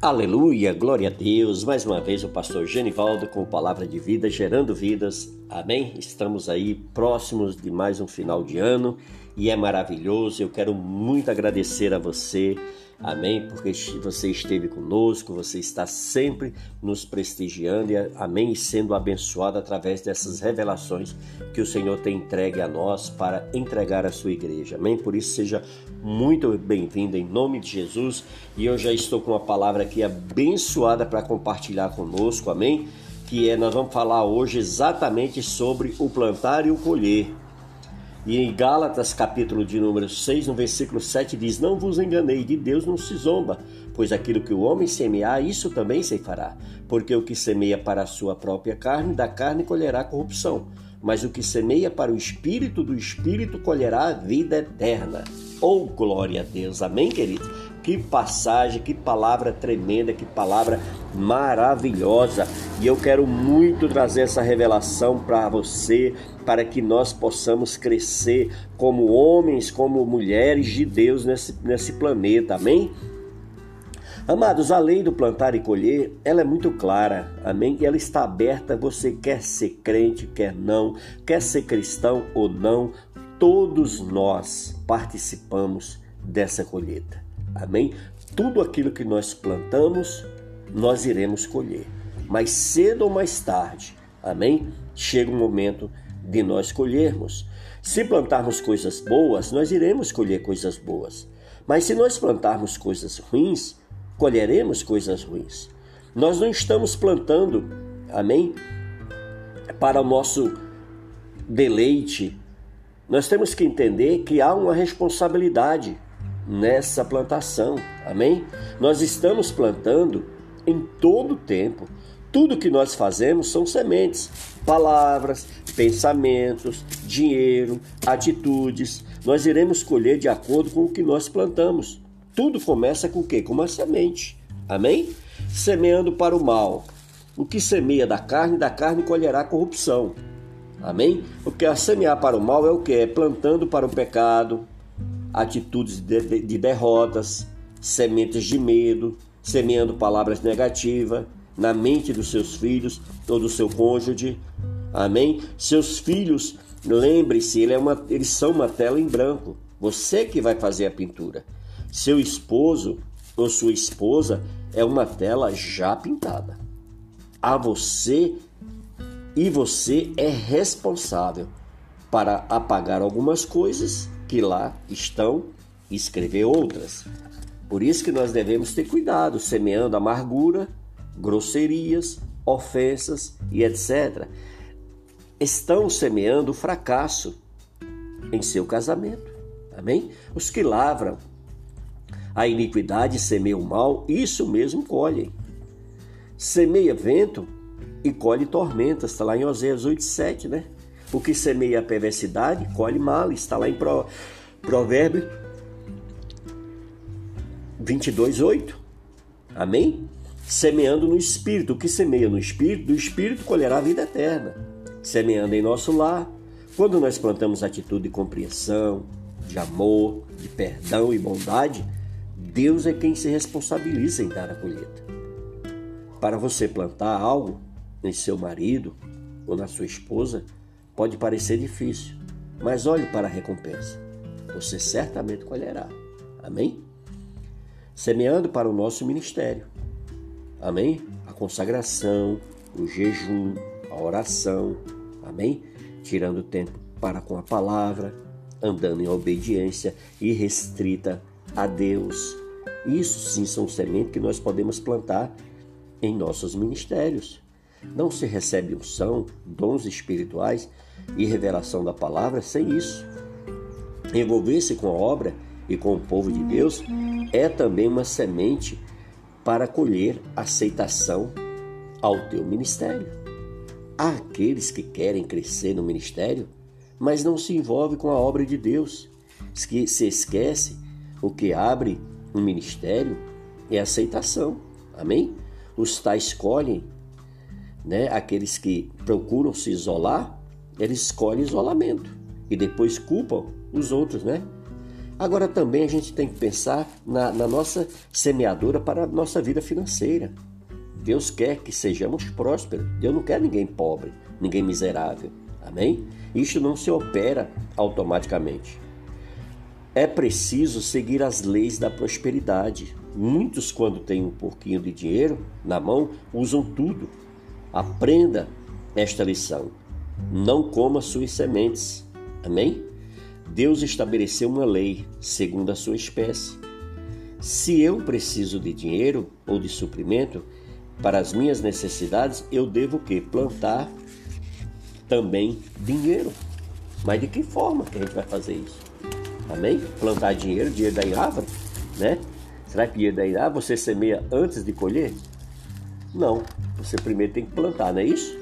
Aleluia, glória a Deus. Mais uma vez o pastor Genivaldo com palavra de vida, gerando vidas. Amém? Estamos aí próximos de mais um final de ano e é maravilhoso. Eu quero muito agradecer a você Amém? Porque você esteve conosco, você está sempre nos prestigiando, e, amém? E sendo abençoado através dessas revelações que o Senhor tem entregue a nós para entregar à sua igreja. Amém? Por isso, seja muito bem-vindo em nome de Jesus. E eu já estou com uma palavra aqui abençoada para compartilhar conosco. Amém? Que é, nós vamos falar hoje exatamente sobre o plantar e o colher. E em Gálatas, capítulo de número 6, no versículo 7, diz: Não vos enganei, de Deus não se zomba, pois aquilo que o homem semear, isso também se fará. Porque o que semeia para a sua própria carne, da carne colherá corrupção. Mas o que semeia para o espírito, do espírito colherá a vida eterna. Oh, glória a Deus. Amém, queridos? Que passagem, que palavra tremenda, que palavra maravilhosa. E eu quero muito trazer essa revelação para você, para que nós possamos crescer como homens, como mulheres de Deus nesse, nesse planeta. Amém? Amados, a lei do plantar e colher, ela é muito clara, amém? Ela está aberta, você quer ser crente, quer não, quer ser cristão ou não, todos nós participamos dessa colheita. Amém? Tudo aquilo que nós plantamos, nós iremos colher. Mas cedo ou mais tarde, amém? Chega o momento de nós colhermos. Se plantarmos coisas boas, nós iremos colher coisas boas. Mas se nós plantarmos coisas ruins, colheremos coisas ruins. Nós não estamos plantando, amém? Para o nosso deleite. Nós temos que entender que há uma responsabilidade nessa plantação. Amém? Nós estamos plantando em todo o tempo. Tudo que nós fazemos são sementes, palavras, pensamentos, dinheiro, atitudes. Nós iremos colher de acordo com o que nós plantamos. Tudo começa com o quê? Com uma semente. Amém? Semeando para o mal. O que semeia da carne, da carne colherá corrupção. Amém? Porque a semear para o mal é o que? É plantando para o pecado, atitudes de, de, de derrotas, sementes de medo, semeando palavras negativas na mente dos seus filhos ou do seu cônjuge. Amém? Seus filhos, lembre-se, ele é uma, eles são uma tela em branco. Você que vai fazer a pintura. Seu esposo ou sua esposa é uma tela já pintada. A você e você é responsável para apagar algumas coisas que lá estão e escrever outras. Por isso que nós devemos ter cuidado, semeando amargura, grosserias, ofensas e etc. Estão semeando fracasso em seu casamento. Amém? Os que lavram a iniquidade semeiam mal, isso mesmo colhem. Semeia vento e colhe tormentas, está lá em Oséias 8,7, né? O que semeia a perversidade, colhe mal. Está lá em Pro, Provérbio 22, 8. Amém? Semeando no Espírito. O que semeia no Espírito, do Espírito colherá a vida eterna. Semeando em nosso lar. Quando nós plantamos atitude de compreensão, de amor, de perdão e bondade, Deus é quem se responsabiliza em dar a colheita. Para você plantar algo em seu marido ou na sua esposa, Pode parecer difícil, mas olhe para a recompensa. Você certamente colherá. Amém? Semeando para o nosso ministério. Amém? A consagração, o jejum, a oração. Amém? Tirando tempo para com a palavra, andando em obediência irrestrita a Deus. Isso sim são sementes que nós podemos plantar em nossos ministérios. Não se recebe unção, dons espirituais e revelação da palavra sem isso. Envolver-se com a obra e com o povo de Deus é também uma semente para colher aceitação ao teu ministério. Há aqueles que querem crescer no ministério, mas não se envolvem com a obra de Deus, que se esquece o que abre um ministério é aceitação. Amém? Os tais escolhem né, aqueles que procuram se isolar, eles escolhem isolamento e depois culpam os outros, né? Agora também a gente tem que pensar na, na nossa semeadura para a nossa vida financeira. Deus quer que sejamos prósperos. Deus não quer ninguém pobre, ninguém miserável. Amém? Isto não se opera automaticamente. É preciso seguir as leis da prosperidade. Muitos, quando têm um pouquinho de dinheiro na mão, usam tudo. Aprenda esta lição. Não coma suas sementes. Amém? Deus estabeleceu uma lei segundo a sua espécie. Se eu preciso de dinheiro ou de suprimento para as minhas necessidades, eu devo que plantar também dinheiro. Mas de que forma que a gente vai fazer isso? Amém? Plantar dinheiro, dinheiro da árvore, né? Será que dinheiro da árvore você semeia antes de colher? Não, você primeiro tem que plantar, não é isso?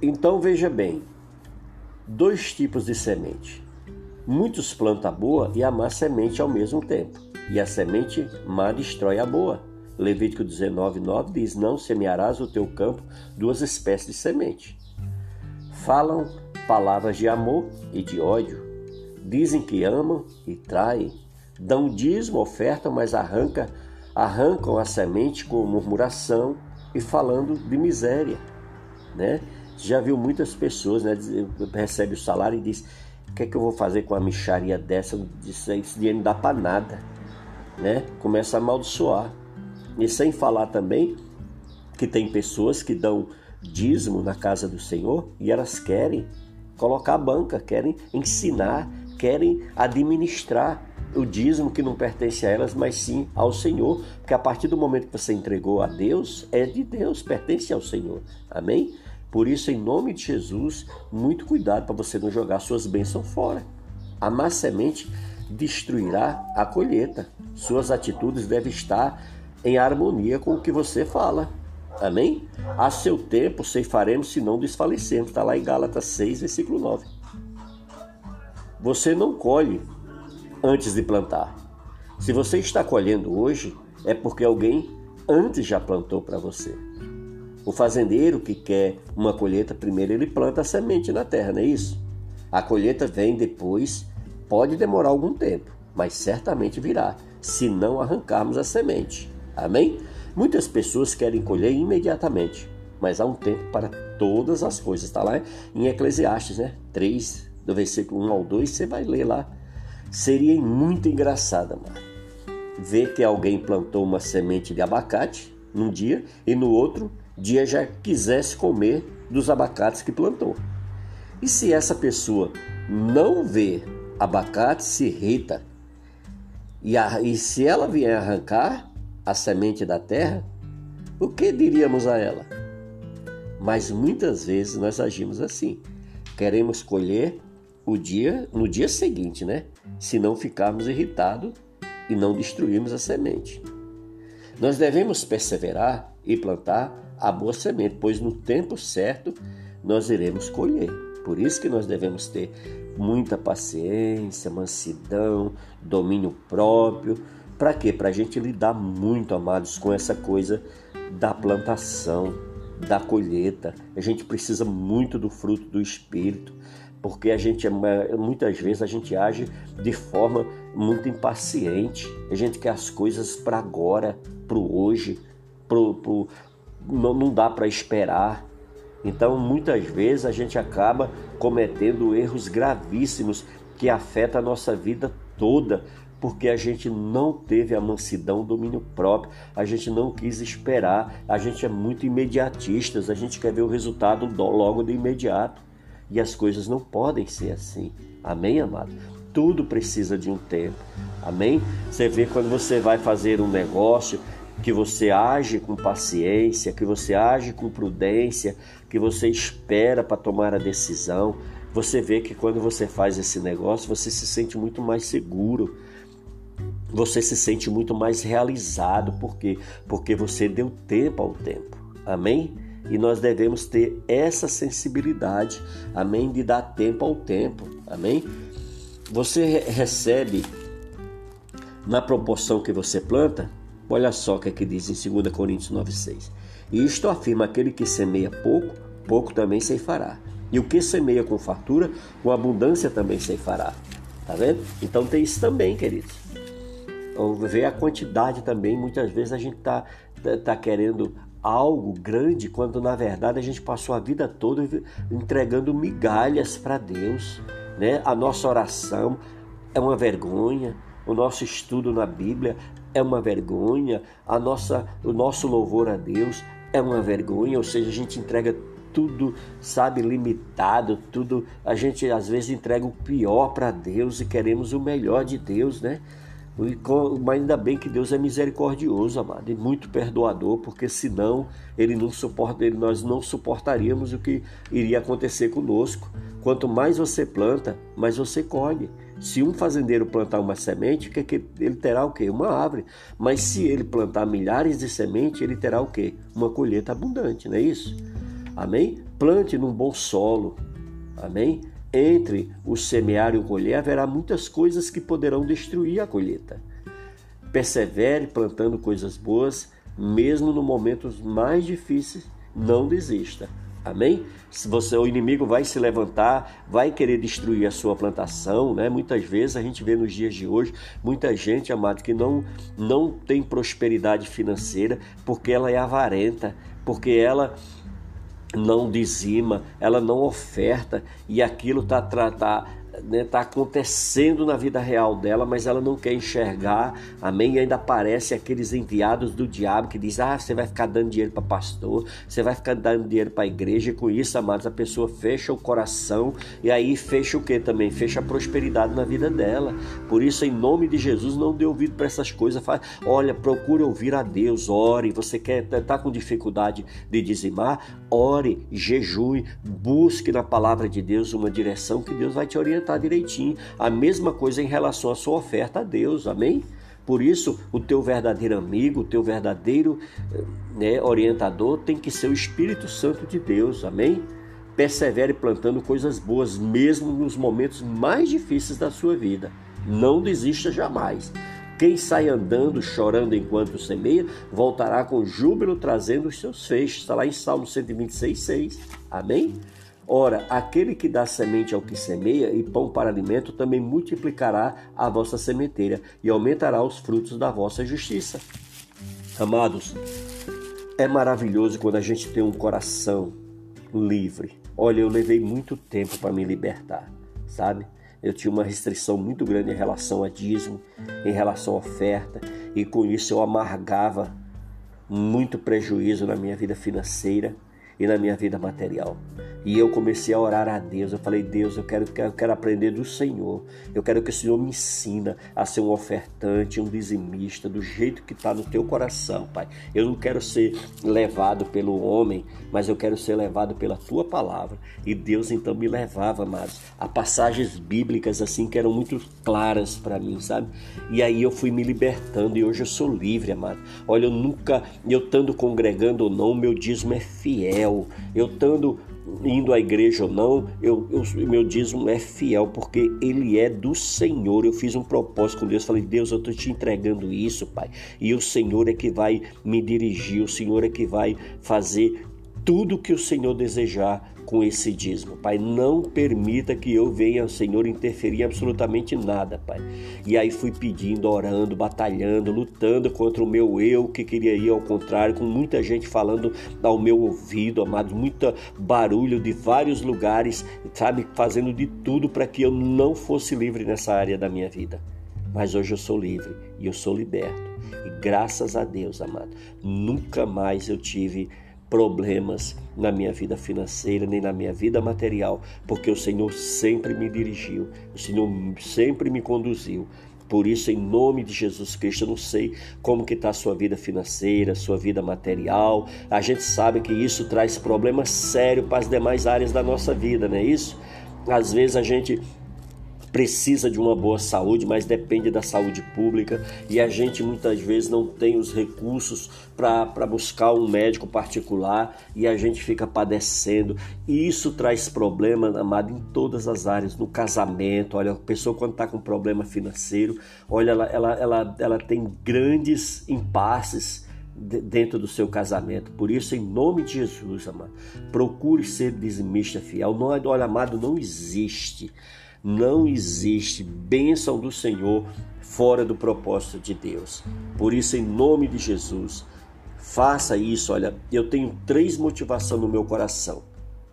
Então veja bem, dois tipos de semente. Muitos plantam a boa e a má semente ao mesmo tempo, e a semente má destrói a boa. Levítico 19, 9 diz: Não semearás o teu campo duas espécies de semente. Falam palavras de amor e de ódio. Dizem que amam e traem. Dão dízimo, oferta, mas arranca, arrancam a semente com murmuração e falando de miséria. Né? Já viu muitas pessoas, né? Recebe o salário e diz: O que é que eu vou fazer com a micharia dessa? Esse dinheiro não dá para nada. Né? Começa a amaldiçoar. E sem falar também que tem pessoas que dão dízimo na casa do Senhor e elas querem colocar a banca, querem ensinar, querem administrar o dízimo que não pertence a elas, mas sim ao Senhor, porque a partir do momento que você entregou a Deus, é de Deus, pertence ao Senhor. Amém? Por isso, em nome de Jesus, muito cuidado para você não jogar suas bênçãos fora. A má semente destruirá a colheita. Suas atitudes devem estar em harmonia com o que você fala. Amém? A seu tempo ceifaremos se não desfalecemos. Está lá em Gálatas 6, versículo 9. Você não colhe antes de plantar. Se você está colhendo hoje, é porque alguém antes já plantou para você. O fazendeiro que quer uma colheita, primeiro ele planta a semente na terra, não é isso? A colheita vem depois, pode demorar algum tempo, mas certamente virá, se não arrancarmos a semente. Amém? Muitas pessoas querem colher imediatamente, mas há um tempo para todas as coisas. Está lá em Eclesiastes, né? 3, do versículo 1 ao 2, você vai ler lá. Seria muito engraçado, ver que alguém plantou uma semente de abacate num dia e no outro dia já quisesse comer dos abacates que plantou. E se essa pessoa não vê abacate, se irrita. E, a, e se ela vier arrancar, a semente da terra, o que diríamos a ela? Mas muitas vezes nós agimos assim. Queremos colher o dia no dia seguinte, né? Se não ficarmos irritados e não destruirmos a semente. Nós devemos perseverar e plantar a boa semente, pois no tempo certo nós iremos colher. Por isso que nós devemos ter muita paciência, mansidão, domínio próprio, para quê? Para a gente lidar muito, amados, com essa coisa da plantação, da colheita. A gente precisa muito do fruto do Espírito, porque a gente é, muitas vezes a gente age de forma muito impaciente. A gente quer as coisas para agora, para o hoje, pro, pro, não, não dá para esperar. Então, muitas vezes a gente acaba cometendo erros gravíssimos que afetam a nossa vida toda, porque a gente não teve a mansidão, o domínio próprio, a gente não quis esperar, a gente é muito imediatistas, a gente quer ver o resultado logo de imediato. E as coisas não podem ser assim. Amém, amado? Tudo precisa de um tempo. Amém? Você vê quando você vai fazer um negócio, que você age com paciência, que você age com prudência, que você espera para tomar a decisão. Você vê que quando você faz esse negócio, você se sente muito mais seguro você se sente muito mais realizado, por quê? Porque você deu tempo ao tempo. Amém? E nós devemos ter essa sensibilidade, amém, de dar tempo ao tempo. Amém? Você recebe na proporção que você planta. Olha só o que, é que diz em 2 Coríntios 9:6. E isto afirma aquele que semeia pouco, pouco também ceifará. E o que semeia com fartura, com abundância também ceifará. Tá vendo? Então tem isso também, queridos. Ver a quantidade também, muitas vezes a gente tá, tá querendo algo grande quando na verdade a gente passou a vida toda entregando migalhas para Deus, né? A nossa oração é uma vergonha, o nosso estudo na Bíblia é uma vergonha, a nossa, o nosso louvor a Deus é uma vergonha, ou seja, a gente entrega tudo, sabe, limitado, tudo, a gente às vezes entrega o pior para Deus e queremos o melhor de Deus, né? Mas ainda bem que Deus é misericordioso, amado, e muito perdoador, porque senão ele não suporta, ele, nós não suportaríamos o que iria acontecer conosco. Quanto mais você planta, mais você colhe. Se um fazendeiro plantar uma semente, que, que ele terá o quê? Uma árvore. Mas se ele plantar milhares de sementes, ele terá o quê? Uma colheita abundante, não é isso? Amém? Plante num bom solo. Amém? Entre o semear e o colher haverá muitas coisas que poderão destruir a colheita. Persevere plantando coisas boas, mesmo nos momentos mais difíceis, não desista. Amém? Se você o inimigo vai se levantar, vai querer destruir a sua plantação, né? Muitas vezes a gente vê nos dias de hoje muita gente, amado, que não não tem prosperidade financeira porque ela é avarenta, porque ela não dizima, ela não oferta e aquilo está tá, né, tá acontecendo na vida real dela, mas ela não quer enxergar, amém? E ainda aparece aqueles enviados do diabo que diz: Ah, você vai ficar dando dinheiro para pastor, você vai ficar dando dinheiro para a igreja, e com isso, amados, a pessoa fecha o coração e aí fecha o que também? Fecha a prosperidade na vida dela. Por isso, em nome de Jesus, não dê ouvido para essas coisas. Fala, Olha, procure ouvir a Deus, ore. Você quer tá, tá com dificuldade de dizimar? Ore, jejue, busque na palavra de Deus uma direção que Deus vai te orientar direitinho. A mesma coisa em relação à sua oferta a Deus, amém? Por isso, o teu verdadeiro amigo, o teu verdadeiro né, orientador tem que ser o Espírito Santo de Deus, amém? Persevere plantando coisas boas, mesmo nos momentos mais difíceis da sua vida. Não desista jamais. Quem sai andando, chorando enquanto semeia, voltará com júbilo trazendo os seus feixes. Está lá em Salmo 126, 6. Amém? Ora, aquele que dá semente ao que semeia e pão para alimento também multiplicará a vossa sementeira e aumentará os frutos da vossa justiça. Amados, é maravilhoso quando a gente tem um coração livre. Olha, eu levei muito tempo para me libertar, sabe? Eu tinha uma restrição muito grande em relação a dízimo, em relação à oferta, e com isso eu amargava muito prejuízo na minha vida financeira e na minha vida material. E eu comecei a orar a Deus. Eu falei, Deus, eu quero, eu quero aprender do Senhor. Eu quero que o Senhor me ensina a ser um ofertante, um dizimista, do jeito que está no teu coração, Pai. Eu não quero ser levado pelo homem, mas eu quero ser levado pela tua palavra. E Deus então me levava, amados, a passagens bíblicas assim que eram muito claras para mim, sabe? E aí eu fui me libertando e hoje eu sou livre, amado. Olha, eu nunca, eu estando congregando ou não, meu dízimo é fiel. Eu estando indo à igreja ou não, eu, eu, meu dízimo é fiel, porque ele é do Senhor. Eu fiz um propósito com Deus, falei, Deus, eu estou te entregando isso, Pai. E o Senhor é que vai me dirigir, o Senhor é que vai fazer tudo que o Senhor desejar com esse dízimo. Pai, não permita que eu venha, Senhor, interferir em absolutamente nada, Pai. E aí fui pedindo, orando, batalhando, lutando contra o meu eu que queria ir ao contrário, com muita gente falando ao meu ouvido, amado, muito barulho de vários lugares, sabe, fazendo de tudo para que eu não fosse livre nessa área da minha vida. Mas hoje eu sou livre e eu sou liberto. E graças a Deus, amado, nunca mais eu tive problemas na minha vida financeira, nem na minha vida material, porque o Senhor sempre me dirigiu, o Senhor sempre me conduziu. Por isso, em nome de Jesus Cristo, eu não sei como que está a sua vida financeira, sua vida material. A gente sabe que isso traz problemas sérios para as demais áreas da nossa vida, não é isso? Às vezes a gente precisa de uma boa saúde, mas depende da saúde pública e a gente muitas vezes não tem os recursos para buscar um médico particular e a gente fica padecendo. E isso traz problema, amado, em todas as áreas, no casamento. Olha, a pessoa quando está com problema financeiro, olha, ela, ela, ela, ela tem grandes impasses dentro do seu casamento. Por isso, em nome de Jesus, amado, procure ser dizimista fiel. Não, olha, amado, não existe Não existe bênção do Senhor fora do propósito de Deus. Por isso, em nome de Jesus, faça isso. Olha, eu tenho três motivações no meu coração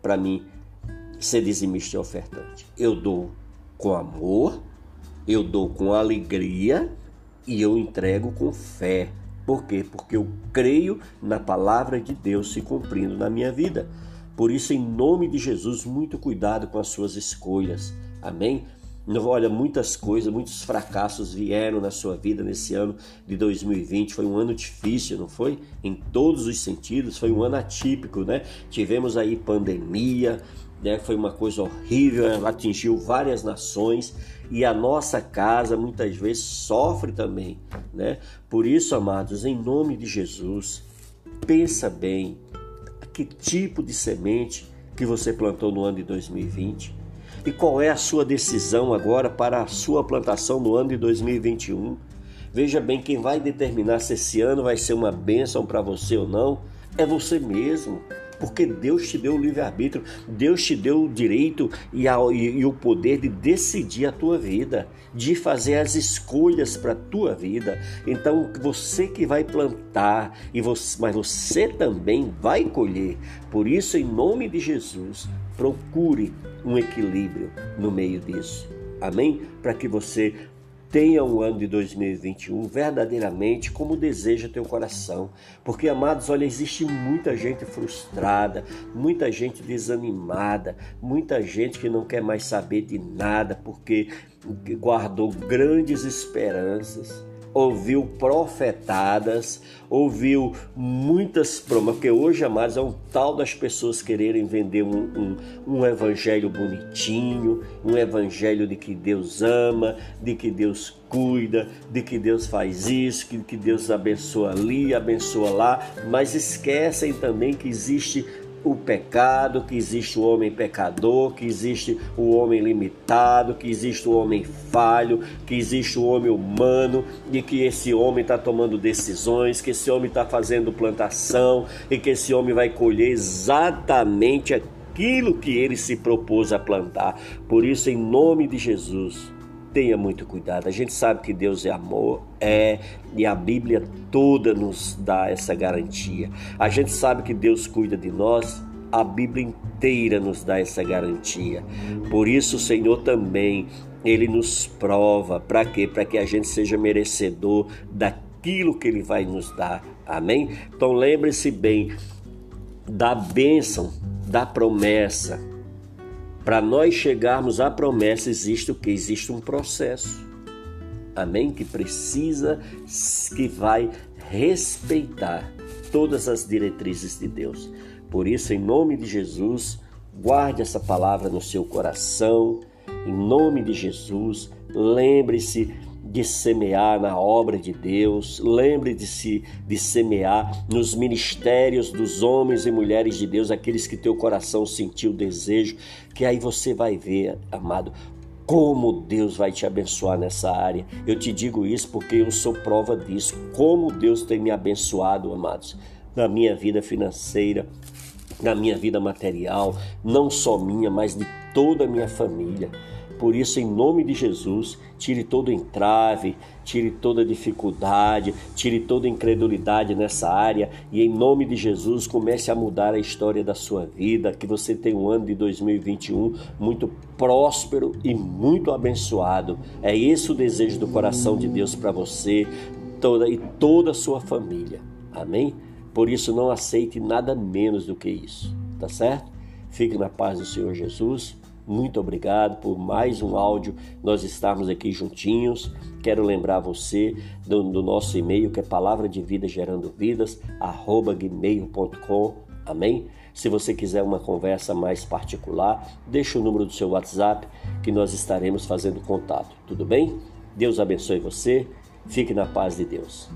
para mim ser dizimista e ofertante. Eu dou com amor, eu dou com alegria e eu entrego com fé. Por quê? Porque eu creio na palavra de Deus se cumprindo na minha vida. Por isso, em nome de Jesus, muito cuidado com as suas escolhas. Amém? Olha, muitas coisas, muitos fracassos vieram na sua vida nesse ano de 2020. Foi um ano difícil, não foi? Em todos os sentidos, foi um ano atípico, né? Tivemos aí pandemia, né? Foi uma coisa horrível, atingiu várias nações e a nossa casa muitas vezes sofre também, né? Por isso, amados, em nome de Jesus, pensa bem que tipo de semente que você plantou no ano de 2020 e qual é a sua decisão agora para a sua plantação no ano de 2021. Veja bem, quem vai determinar se esse ano vai ser uma bênção para você ou não é você mesmo porque Deus te deu o livre-arbítrio, Deus te deu o direito e, a, e, e, o poder de decidir a tua vida, de fazer as escolhas para a tua vida. Então, você que vai plantar, e você, mas você também vai colher. Por isso, em nome de Jesus, procure um equilíbrio no meio disso. Amém? Para que você Tenha um ano de 2021 verdadeiramente como deseja teu coração. Porque, amados, olha, existe muita gente frustrada, muita gente desanimada, muita gente que não quer mais saber de nada porque guardou grandes esperanças ouviu profetadas, ouviu muitas promessas, porque hoje, amados, é um tal das pessoas quererem vender um, um, um, evangelho bonitinho, um evangelho de que Deus ama, de que Deus cuida, de que Deus faz isso, que, que Deus abençoa ali, abençoa lá, mas esquecem também que existe o pecado, que existe o homem pecador, que existe o homem limitado, que existe o homem falho, que existe o homem humano e que esse homem está tomando decisões, que esse homem está fazendo plantação e que esse homem vai colher exatamente aquilo que ele se propôs a plantar. Por isso, em nome de Jesus, tenha muito cuidado. A gente sabe que Deus é amor, é, e a Bíblia toda nos dá essa garantia. A gente sabe que Deus cuida de nós, a Bíblia inteira nos dá essa garantia. Por isso, o Senhor também, ele nos prova, para quê? Para que a gente seja merecedor daquilo que ele vai nos dar. Amém? Então lembre-se bem da bênção, da promessa para nós chegarmos à promessa, existe o que? Existe um processo. Amém? Que precisa, que vai respeitar todas as diretrizes de Deus. Por isso, em nome de Jesus, guarde essa palavra no seu coração. Em nome de Jesus, lembre-se de semear na obra de Deus, lembre de se de semear nos ministérios dos homens e mulheres de Deus, aqueles que teu coração sentiu desejo, que aí você vai ver, amado, como Deus vai te abençoar nessa área. Eu te digo isso porque eu sou prova disso. Como Deus tem me abençoado, amados, na minha vida financeira, na minha vida material, não só minha, mas de toda a minha família. Por isso, em nome de Jesus, tire todo entrave, tire toda dificuldade, tire toda incredulidade nessa área e, em nome de Jesus, comece a mudar a história da sua vida. Que você tenha um ano de 2021 muito próspero e muito abençoado. É esse o desejo do coração de Deus para você toda, e toda a sua família. Amém? Por isso, não aceite nada menos do que isso, tá certo? Fique na paz do Senhor Jesus. Muito obrigado por mais um áudio. Nós estamos aqui juntinhos. Quero lembrar você do, do nosso e-mail que é palavra de vida gerando vidas arroba gmail.com. Amém? Se você quiser uma conversa mais particular, deixa o número do seu WhatsApp que nós estaremos fazendo contato. Tudo bem? Deus abençoe você. Fique na paz de Deus.